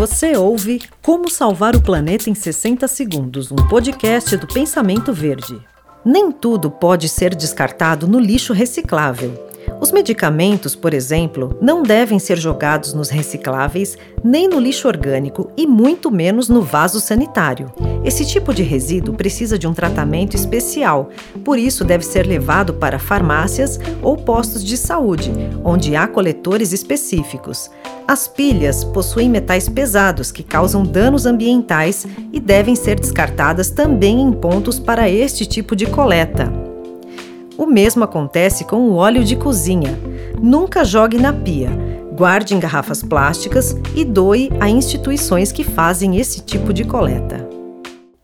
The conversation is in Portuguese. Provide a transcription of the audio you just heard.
Você ouve Como Salvar o Planeta em 60 Segundos, um podcast do Pensamento Verde. Nem tudo pode ser descartado no lixo reciclável. Os medicamentos, por exemplo, não devem ser jogados nos recicláveis, nem no lixo orgânico e muito menos no vaso sanitário. Esse tipo de resíduo precisa de um tratamento especial, por isso deve ser levado para farmácias ou postos de saúde, onde há coletores específicos. As pilhas possuem metais pesados que causam danos ambientais e devem ser descartadas também em pontos para este tipo de coleta. O mesmo acontece com o óleo de cozinha. Nunca jogue na pia. Guarde em garrafas plásticas e doe a instituições que fazem esse tipo de coleta.